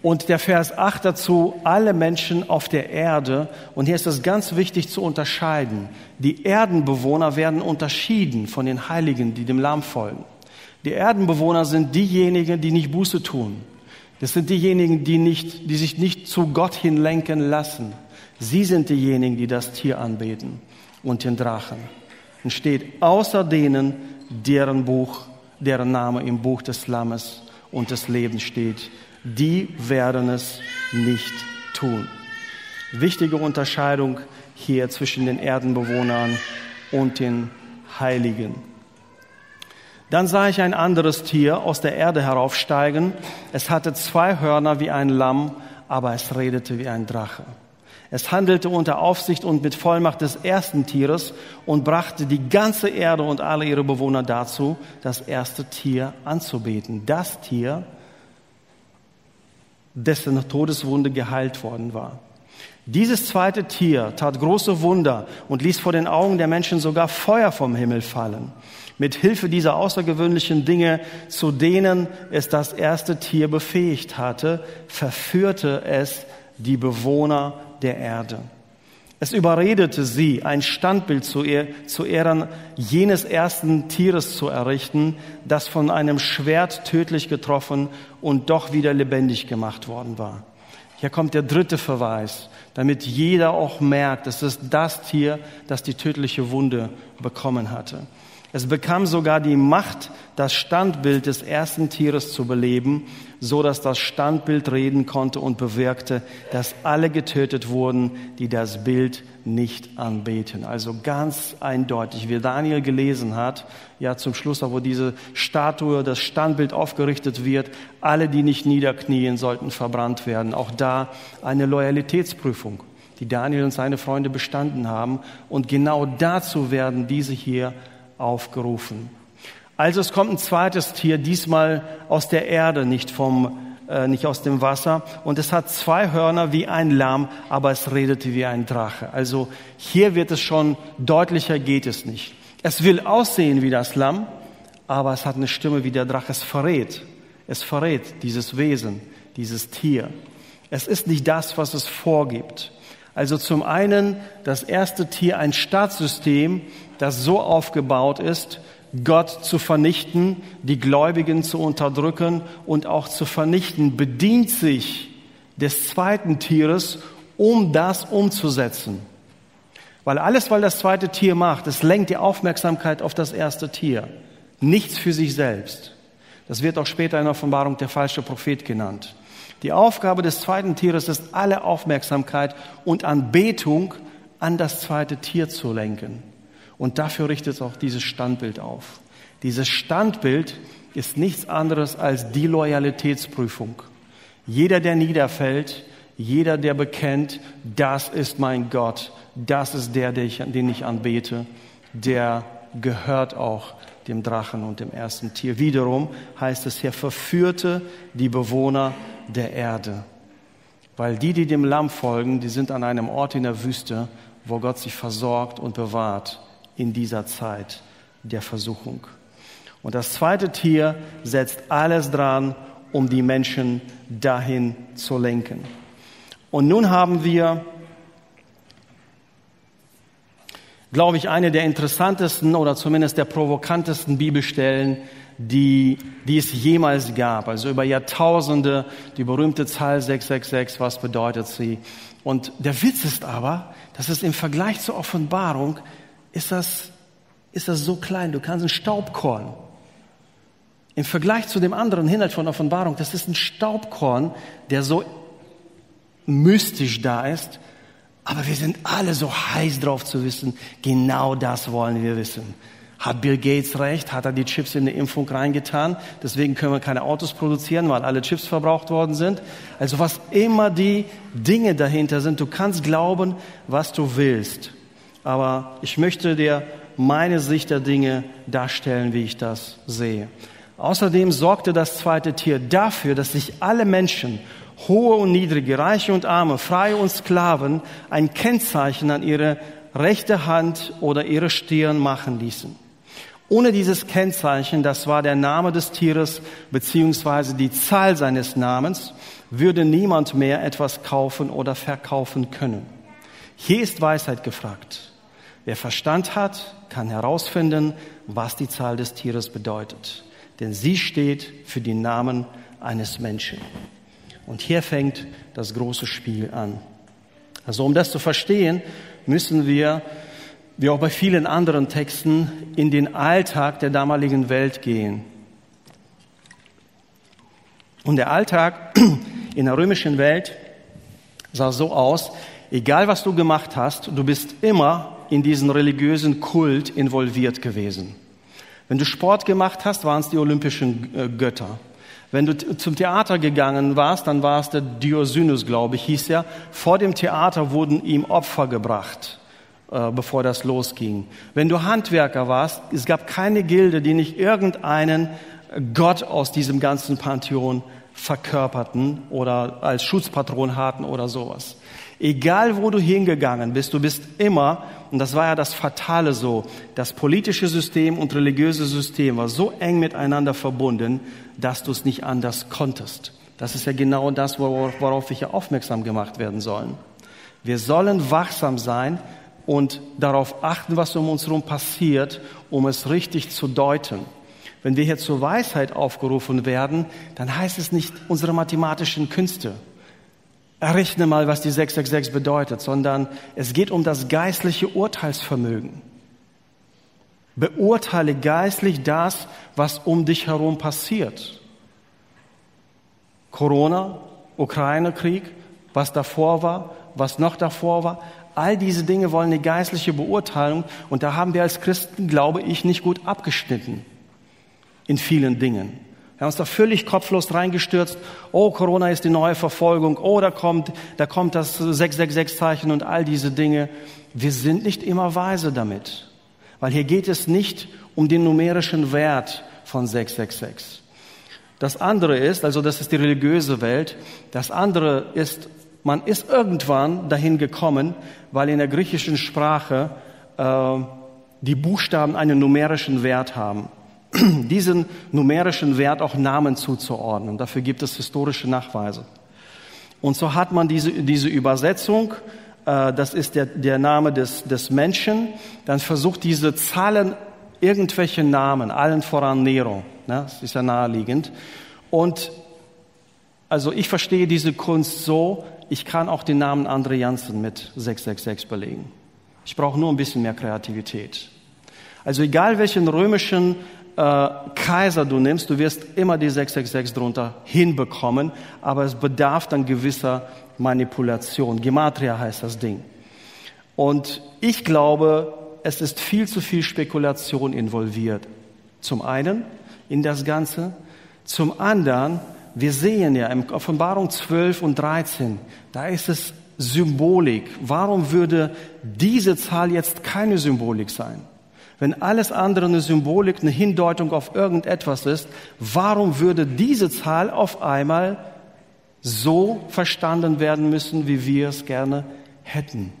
S1: Und der Vers 8 dazu, alle Menschen auf der Erde, und hier ist es ganz wichtig zu unterscheiden, die Erdenbewohner werden unterschieden von den Heiligen, die dem Lamm folgen. Die Erdenbewohner sind diejenigen, die nicht Buße tun. Das sind diejenigen, die, nicht, die sich nicht zu Gott hinlenken lassen. Sie sind diejenigen, die das Tier anbeten und den Drachen und steht außer denen, deren Buch, deren Name im Buch des Lammes und des Lebens steht. Die werden es nicht tun. Wichtige Unterscheidung hier zwischen den Erdenbewohnern und den Heiligen. Dann sah ich ein anderes Tier aus der Erde heraufsteigen. Es hatte zwei Hörner wie ein Lamm, aber es redete wie ein Drache. Es handelte unter Aufsicht und mit Vollmacht des ersten Tieres und brachte die ganze Erde und alle ihre Bewohner dazu, das erste Tier anzubeten. Das Tier, dessen Todeswunde geheilt worden war. Dieses zweite Tier tat große Wunder und ließ vor den Augen der Menschen sogar Feuer vom Himmel fallen. Mit Hilfe dieser außergewöhnlichen Dinge, zu denen es das erste Tier befähigt hatte, verführte es die Bewohner der Erde. Es überredete sie, ein Standbild zu, zu Ehren jenes ersten Tieres zu errichten, das von einem Schwert tödlich getroffen und doch wieder lebendig gemacht worden war. Hier kommt der dritte Verweis, damit jeder auch merkt, es ist das Tier, das die tödliche Wunde bekommen hatte. Es bekam sogar die Macht, das Standbild des ersten Tieres zu beleben, so dass das Standbild reden konnte und bewirkte, dass alle getötet wurden, die das Bild nicht anbeten. Also ganz eindeutig, wie Daniel gelesen hat, ja zum Schluss, wo diese Statue, das Standbild aufgerichtet wird, alle, die nicht niederknien, sollten verbrannt werden. Auch da eine Loyalitätsprüfung, die Daniel und seine Freunde bestanden haben. Und genau dazu werden diese hier aufgerufen. Also es kommt ein zweites Tier, diesmal aus der Erde, nicht vom äh, nicht aus dem Wasser. Und es hat zwei Hörner wie ein Lamm, aber es redete wie ein Drache. Also hier wird es schon deutlicher geht es nicht. Es will aussehen wie das Lamm, aber es hat eine Stimme wie der Drache. Es verrät. Es verrät dieses Wesen, dieses Tier. Es ist nicht das, was es vorgibt. Also zum einen das erste Tier ein Staatssystem, das so aufgebaut ist, Gott zu vernichten, die Gläubigen zu unterdrücken und auch zu vernichten, bedient sich des zweiten Tieres, um das umzusetzen. Weil alles, was das zweite Tier macht, es lenkt die Aufmerksamkeit auf das erste Tier. Nichts für sich selbst. Das wird auch später in der Offenbarung der falsche Prophet genannt. Die Aufgabe des zweiten Tieres ist, alle Aufmerksamkeit und Anbetung an das zweite Tier zu lenken. Und dafür richtet auch dieses Standbild auf. Dieses Standbild ist nichts anderes als die Loyalitätsprüfung. Jeder, der niederfällt, jeder, der bekennt, das ist mein Gott, das ist der, den ich anbete, der gehört auch dem Drachen und dem ersten Tier. Wiederum heißt es hier, verführte die Bewohner der Erde. Weil die, die dem Lamm folgen, die sind an einem Ort in der Wüste, wo Gott sich versorgt und bewahrt in dieser Zeit der Versuchung. Und das zweite Tier setzt alles dran, um die Menschen dahin zu lenken. Und nun haben wir, glaube ich, eine der interessantesten oder zumindest der provokantesten Bibelstellen, die, die es jemals gab. Also über Jahrtausende die berühmte Zahl 666, was bedeutet sie? Und der Witz ist aber, dass es im Vergleich zur Offenbarung ist das, ist das so klein. Du kannst ein Staubkorn. Im Vergleich zu dem anderen Inhalt von Offenbarung, das ist ein Staubkorn, der so mystisch da ist. Aber wir sind alle so heiß drauf zu wissen, genau das wollen wir wissen. Hat Bill Gates recht? Hat er die Chips in die Impfung reingetan? Deswegen können wir keine Autos produzieren, weil alle Chips verbraucht worden sind. Also was immer die Dinge dahinter sind, du kannst glauben, was du willst aber ich möchte dir meine Sicht der Dinge darstellen, wie ich das sehe. Außerdem sorgte das zweite Tier dafür, dass sich alle Menschen, hohe und niedrige, reiche und arme, freie und Sklaven, ein Kennzeichen an ihre rechte Hand oder ihre Stirn machen ließen. Ohne dieses Kennzeichen, das war der Name des Tieres beziehungsweise die Zahl seines Namens, würde niemand mehr etwas kaufen oder verkaufen können. Hier ist Weisheit gefragt. Wer Verstand hat, kann herausfinden, was die Zahl des Tieres bedeutet. Denn sie steht für den Namen eines Menschen. Und hier fängt das große Spiel an. Also um das zu verstehen, müssen wir, wie auch bei vielen anderen Texten, in den Alltag der damaligen Welt gehen. Und der Alltag in der römischen Welt sah so aus, egal was du gemacht hast, du bist immer in diesen religiösen Kult involviert gewesen. Wenn du Sport gemacht hast, waren es die olympischen äh, Götter. Wenn du zum Theater gegangen warst, dann war es der Diosynus, glaube ich, hieß er. Vor dem Theater wurden ihm Opfer gebracht, äh, bevor das losging. Wenn du Handwerker warst, es gab keine Gilde, die nicht irgendeinen Gott aus diesem ganzen Pantheon verkörperten oder als Schutzpatron hatten oder sowas. Egal wo du hingegangen bist, du bist immer, und das war ja das Fatale so, das politische System und religiöse System war so eng miteinander verbunden, dass du es nicht anders konntest. Das ist ja genau das, worauf wir hier aufmerksam gemacht werden sollen. Wir sollen wachsam sein und darauf achten, was um uns herum passiert, um es richtig zu deuten. Wenn wir hier zur Weisheit aufgerufen werden, dann heißt es nicht unsere mathematischen Künste. Errechne mal, was die 666 bedeutet, sondern es geht um das geistliche Urteilsvermögen. Beurteile geistlich das, was um dich herum passiert. Corona, Ukraine-Krieg, was davor war, was noch davor war. All diese Dinge wollen eine geistliche Beurteilung und da haben wir als Christen, glaube ich, nicht gut abgeschnitten in vielen Dingen. Wir haben uns da völlig kopflos reingestürzt. Oh, Corona ist die neue Verfolgung. Oh, da kommt, da kommt das 666-Zeichen und all diese Dinge. Wir sind nicht immer weise damit. Weil hier geht es nicht um den numerischen Wert von 666. Das andere ist, also das ist die religiöse Welt, das andere ist, man ist irgendwann dahin gekommen, weil in der griechischen Sprache äh, die Buchstaben einen numerischen Wert haben, diesen numerischen Wert auch Namen zuzuordnen. Dafür gibt es historische Nachweise. Und so hat man diese, diese Übersetzung, äh, das ist der, der Name des, des Menschen, dann versucht diese Zahlen irgendwelche Namen, allen voran Nero, ne? das ist ja naheliegend. Und also ich verstehe diese Kunst so, ich kann auch den Namen Andre Janssen mit 666 belegen. Ich brauche nur ein bisschen mehr Kreativität. Also egal welchen römischen äh, Kaiser du nimmst, du wirst immer die 666 drunter hinbekommen, aber es bedarf dann gewisser Manipulation. Gematria heißt das Ding. Und ich glaube, es ist viel zu viel Spekulation involviert. Zum einen in das Ganze, zum anderen, wir sehen ja im Offenbarung 12 und 13, da ist es Symbolik. Warum würde diese Zahl jetzt keine Symbolik sein? Wenn alles andere eine Symbolik, eine Hindeutung auf irgendetwas ist, warum würde diese Zahl auf einmal so verstanden werden müssen, wie wir es gerne hätten.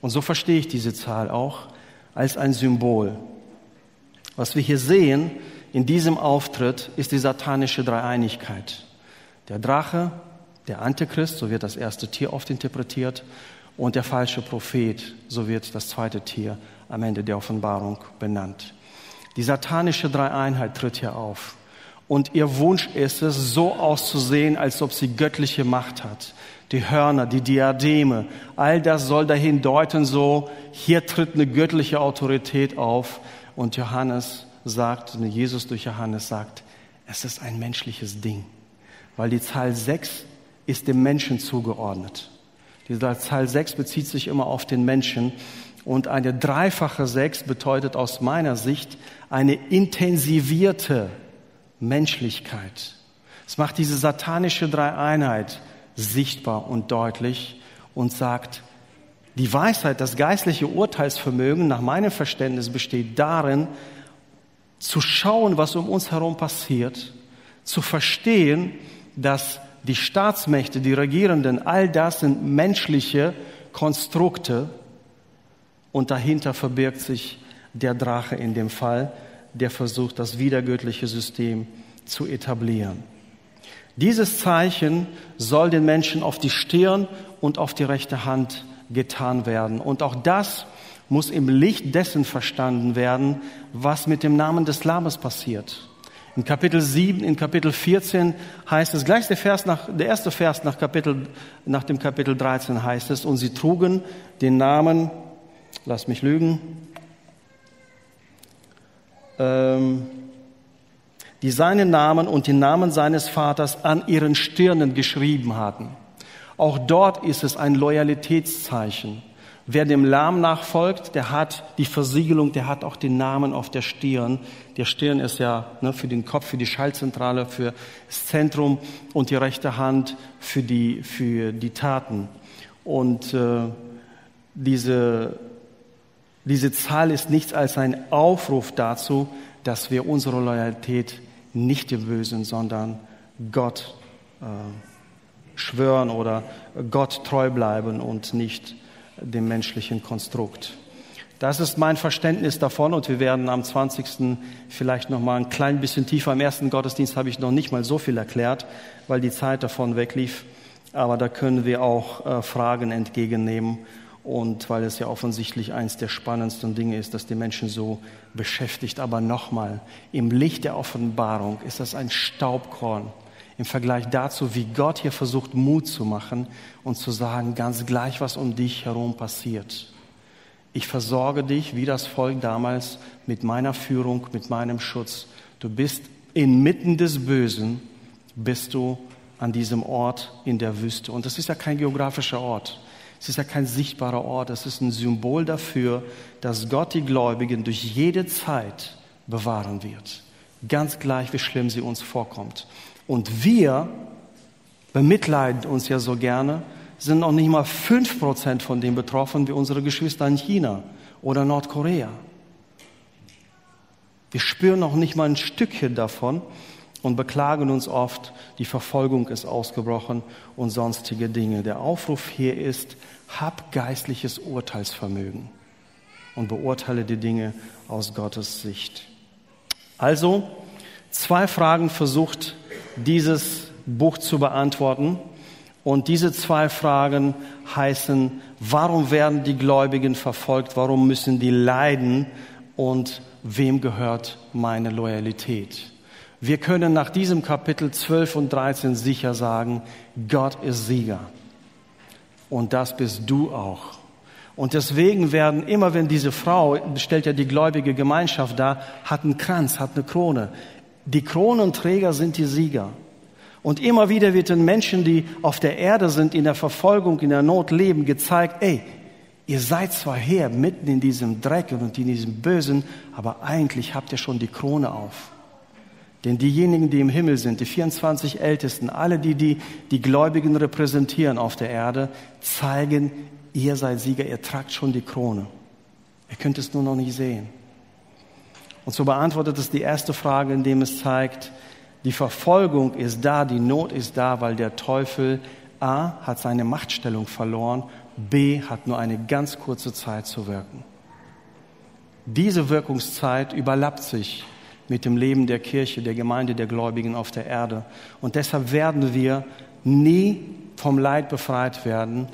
S1: Und so verstehe ich diese Zahl auch als ein Symbol. Was wir hier sehen in diesem Auftritt ist die satanische Dreieinigkeit. Der Drache, der Antichrist, so wird das erste Tier oft interpretiert, und der falsche Prophet, so wird das zweite Tier am Ende der Offenbarung benannt. Die satanische Dreieinheit tritt hier auf. Und ihr Wunsch ist es, so auszusehen, als ob sie göttliche Macht hat. Die Hörner, die Diademe, all das soll dahin deuten, so, hier tritt eine göttliche Autorität auf. Und Johannes sagt, Jesus durch Johannes sagt, es ist ein menschliches Ding. Weil die Zahl 6 ist dem Menschen zugeordnet. Die Zahl 6 bezieht sich immer auf den Menschen. Und eine dreifache 6 bedeutet aus meiner Sicht eine intensivierte Menschlichkeit. Es macht diese satanische Dreieinheit sichtbar und deutlich und sagt, die Weisheit, das geistliche Urteilsvermögen nach meinem Verständnis besteht darin, zu schauen, was um uns herum passiert, zu verstehen, dass die Staatsmächte, die Regierenden, all das sind menschliche Konstrukte und dahinter verbirgt sich der Drache in dem Fall, der versucht, das wiedergöttliche System zu etablieren. Dieses Zeichen soll den Menschen auf die Stirn und auf die rechte Hand getan werden. Und auch das muss im Licht dessen verstanden werden, was mit dem Namen des Lammes passiert. In Kapitel 7, in Kapitel 14 heißt es, gleich der, Vers nach, der erste Vers nach, Kapitel, nach dem Kapitel 13 heißt es, und sie trugen den Namen, lass mich lügen, ähm, die seinen Namen und den Namen seines Vaters an ihren Stirnen geschrieben hatten. Auch dort ist es ein Loyalitätszeichen. Wer dem Lahm nachfolgt, der hat die Versiegelung, der hat auch den Namen auf der Stirn. Der Stirn ist ja ne, für den Kopf, für die Schaltzentrale, für das Zentrum und die rechte Hand für die, für die Taten. Und äh, diese diese Zahl ist nichts als ein Aufruf dazu, dass wir unsere Loyalität nicht dem Bösen, sondern Gott äh, schwören oder Gott treu bleiben und nicht dem menschlichen Konstrukt. Das ist mein Verständnis davon und wir werden am 20. vielleicht noch mal ein klein bisschen tiefer. Im ersten Gottesdienst habe ich noch nicht mal so viel erklärt, weil die Zeit davon weglief. Aber da können wir auch äh, Fragen entgegennehmen und weil es ja offensichtlich eines der spannendsten Dinge ist, dass die Menschen so beschäftigt. Aber nochmal, im Licht der Offenbarung ist das ein Staubkorn im Vergleich dazu, wie Gott hier versucht, Mut zu machen und zu sagen, ganz gleich, was um dich herum passiert ich versorge dich wie das Volk damals mit meiner Führung, mit meinem Schutz. Du bist inmitten des Bösen, bist du an diesem Ort in der Wüste. Und das ist ja kein geografischer Ort. Es ist ja kein sichtbarer Ort. Es ist ein Symbol dafür, dass Gott die Gläubigen durch jede Zeit bewahren wird. Ganz gleich, wie schlimm sie uns vorkommt. Und wir bemitleiden uns ja so gerne sind noch nicht mal fünf Prozent von dem betroffen wie unsere Geschwister in China oder Nordkorea. Wir spüren noch nicht mal ein Stückchen davon und beklagen uns oft, die Verfolgung ist ausgebrochen und sonstige Dinge. Der Aufruf hier ist, hab geistliches Urteilsvermögen und beurteile die Dinge aus Gottes Sicht. Also, zwei Fragen versucht dieses Buch zu beantworten. Und diese zwei Fragen heißen, warum werden die Gläubigen verfolgt? Warum müssen die leiden? Und wem gehört meine Loyalität? Wir können nach diesem Kapitel 12 und 13 sicher sagen, Gott ist Sieger. Und das bist du auch. Und deswegen werden immer, wenn diese Frau, stellt ja die gläubige Gemeinschaft dar, hat einen Kranz, hat eine Krone. Die Kronenträger sind die Sieger. Und immer wieder wird den Menschen, die auf der Erde sind, in der Verfolgung, in der Not leben, gezeigt, ey, ihr seid zwar her mitten in diesem Dreck und in diesem Bösen, aber eigentlich habt ihr schon die Krone auf. Denn diejenigen, die im Himmel sind, die 24 Ältesten, alle die, die die Gläubigen repräsentieren auf der Erde, zeigen, ihr seid Sieger, ihr tragt schon die Krone. Ihr könnt es nur noch nicht sehen. Und so beantwortet es die erste Frage, indem es zeigt, die Verfolgung ist da, die Not ist da, weil der Teufel A hat seine Machtstellung verloren, B hat nur eine ganz kurze Zeit zu wirken. Diese Wirkungszeit überlappt sich mit dem Leben der Kirche, der Gemeinde, der Gläubigen auf der Erde. Und deshalb werden wir nie vom Leid befreit werden.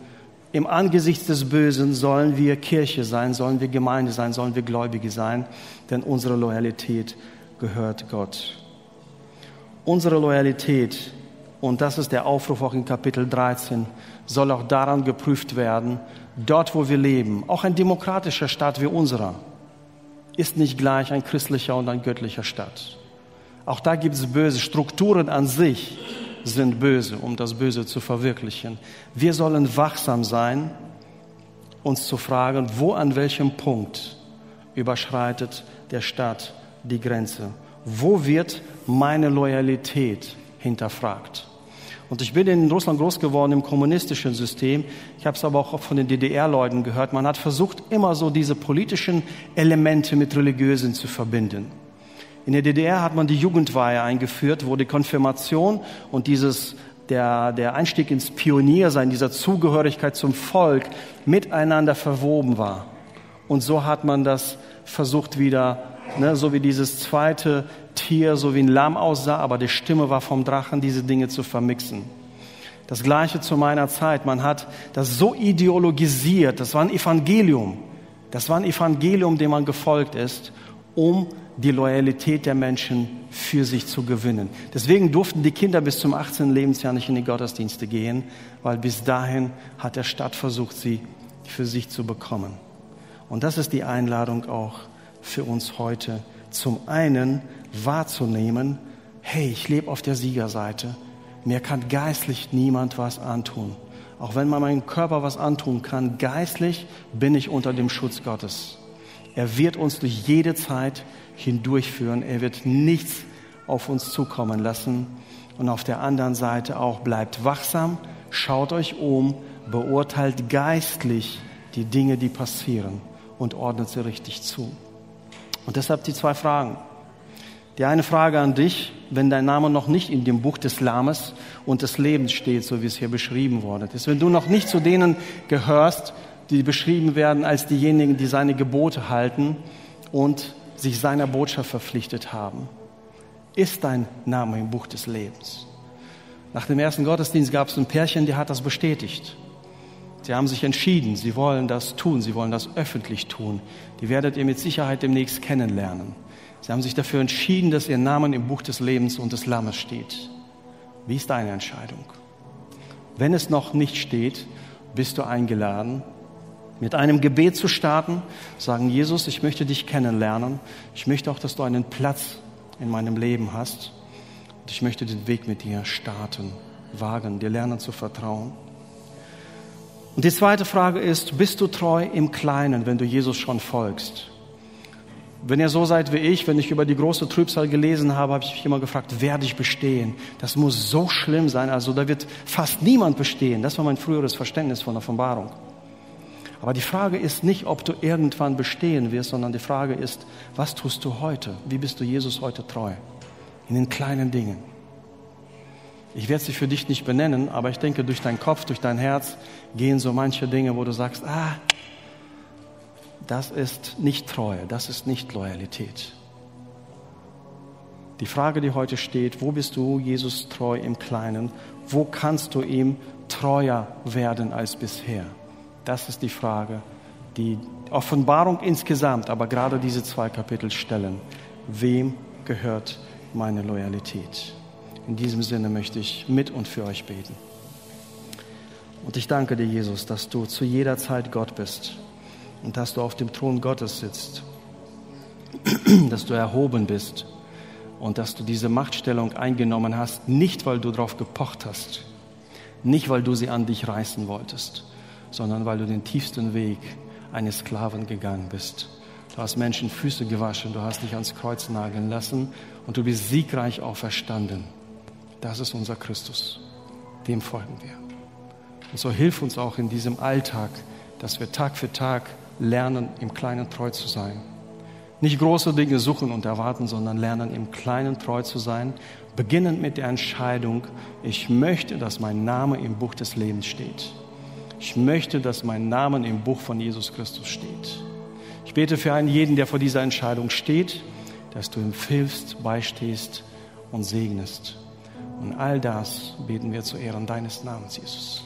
S1: Im Angesicht des Bösen sollen wir Kirche sein, sollen wir Gemeinde sein, sollen wir Gläubige sein, denn unsere Loyalität gehört Gott. Unsere Loyalität, und das ist der Aufruf auch in Kapitel 13, soll auch daran geprüft werden, dort wo wir leben, auch ein demokratischer Staat wie unserer, ist nicht gleich ein christlicher und ein göttlicher Staat. Auch da gibt es böse Strukturen an sich sind böse, um das Böse zu verwirklichen. Wir sollen wachsam sein, uns zu fragen, wo an welchem Punkt überschreitet der Staat die Grenze wo wird meine Loyalität hinterfragt? Und ich bin in Russland groß geworden im kommunistischen System. Ich habe es aber auch von den DDR-Leuten gehört. Man hat versucht, immer so diese politischen Elemente mit religiösen zu verbinden. In der DDR hat man die Jugendweihe eingeführt, wo die Konfirmation und dieses der, der Einstieg ins Pioniersein, dieser Zugehörigkeit zum Volk miteinander verwoben war. Und so hat man das versucht wieder ne, so wie dieses zweite Tier, so wie ein Lamm aussah, aber die Stimme war vom Drachen, diese Dinge zu vermixen. Das gleiche zu meiner Zeit. Man hat das so ideologisiert. Das war ein Evangelium. Das war ein Evangelium, dem man gefolgt ist, um die Loyalität der Menschen für sich zu gewinnen. Deswegen durften die Kinder bis zum 18. Lebensjahr nicht in die Gottesdienste gehen, weil bis dahin hat der Staat versucht, sie für sich zu bekommen. Und das ist die Einladung auch für uns heute. Zum einen wahrzunehmen, hey, ich lebe auf der Siegerseite. Mir kann geistlich niemand was antun. Auch wenn man meinem Körper was antun kann, geistlich bin ich unter dem Schutz Gottes. Er wird uns durch jede Zeit hindurchführen. Er wird nichts auf uns zukommen lassen. Und auf der anderen Seite auch bleibt wachsam, schaut euch um, beurteilt geistlich die Dinge, die passieren und ordnet sie richtig zu. Und deshalb die zwei Fragen. Die eine Frage an dich, wenn dein Name noch nicht in dem Buch des Lammes und des Lebens steht, so wie es hier beschrieben worden ist. Wenn du noch nicht zu denen gehörst, die beschrieben werden als diejenigen, die seine Gebote halten und sich seiner Botschaft verpflichtet haben. Ist dein Name im Buch des Lebens? Nach dem ersten Gottesdienst gab es ein Pärchen, die hat das bestätigt. Sie haben sich entschieden, sie wollen das tun, sie wollen das öffentlich tun. Die werdet ihr mit Sicherheit demnächst kennenlernen. Sie haben sich dafür entschieden, dass ihr Name im Buch des Lebens und des Lammes steht. Wie ist deine Entscheidung? Wenn es noch nicht steht, bist du eingeladen, mit einem Gebet zu starten, sagen, Jesus, ich möchte dich kennenlernen. Ich möchte auch, dass du einen Platz in meinem Leben hast. Und ich möchte den Weg mit dir starten, wagen, dir lernen zu vertrauen. Und die zweite Frage ist, bist du treu im Kleinen, wenn du Jesus schon folgst? Wenn ihr so seid wie ich, wenn ich über die große Trübsal gelesen habe, habe ich mich immer gefragt, werde ich bestehen? Das muss so schlimm sein. Also da wird fast niemand bestehen. Das war mein früheres Verständnis von Offenbarung. Aber die Frage ist nicht, ob du irgendwann bestehen wirst, sondern die Frage ist, was tust du heute? Wie bist du Jesus heute treu? In den kleinen Dingen. Ich werde sie für dich nicht benennen, aber ich denke, durch deinen Kopf, durch dein Herz gehen so manche Dinge, wo du sagst, ah, das ist nicht Treue, das ist nicht Loyalität. Die Frage, die heute steht, wo bist du Jesus treu im Kleinen? Wo kannst du ihm treuer werden als bisher? Das ist die Frage, die Offenbarung insgesamt, aber gerade diese zwei Kapitel stellen. Wem gehört meine Loyalität? In diesem Sinne möchte ich mit und für euch beten. Und ich danke dir, Jesus, dass du zu jeder Zeit Gott bist und dass du auf dem Thron Gottes sitzt, dass du erhoben bist und dass du diese Machtstellung eingenommen hast, nicht weil du darauf gepocht hast, nicht weil du sie an dich reißen wolltest, sondern weil du den tiefsten Weg eines Sklaven gegangen bist. Du hast Menschen Füße gewaschen, du hast dich ans Kreuz nageln lassen und du bist siegreich auferstanden. Das ist unser Christus. Dem folgen wir. Und so hilf uns auch in diesem Alltag, dass wir Tag für Tag lernen, im Kleinen treu zu sein. Nicht große Dinge suchen und erwarten, sondern lernen, im Kleinen treu zu sein. Beginnend mit der Entscheidung, ich möchte, dass mein Name im Buch des Lebens steht. Ich möchte, dass mein Name im Buch von Jesus Christus steht. Ich bete für einen jeden, der vor dieser Entscheidung steht, dass du ihm hilfst, beistehst und segnest. Und all das beten wir zu Ehren deines Namens, Jesus.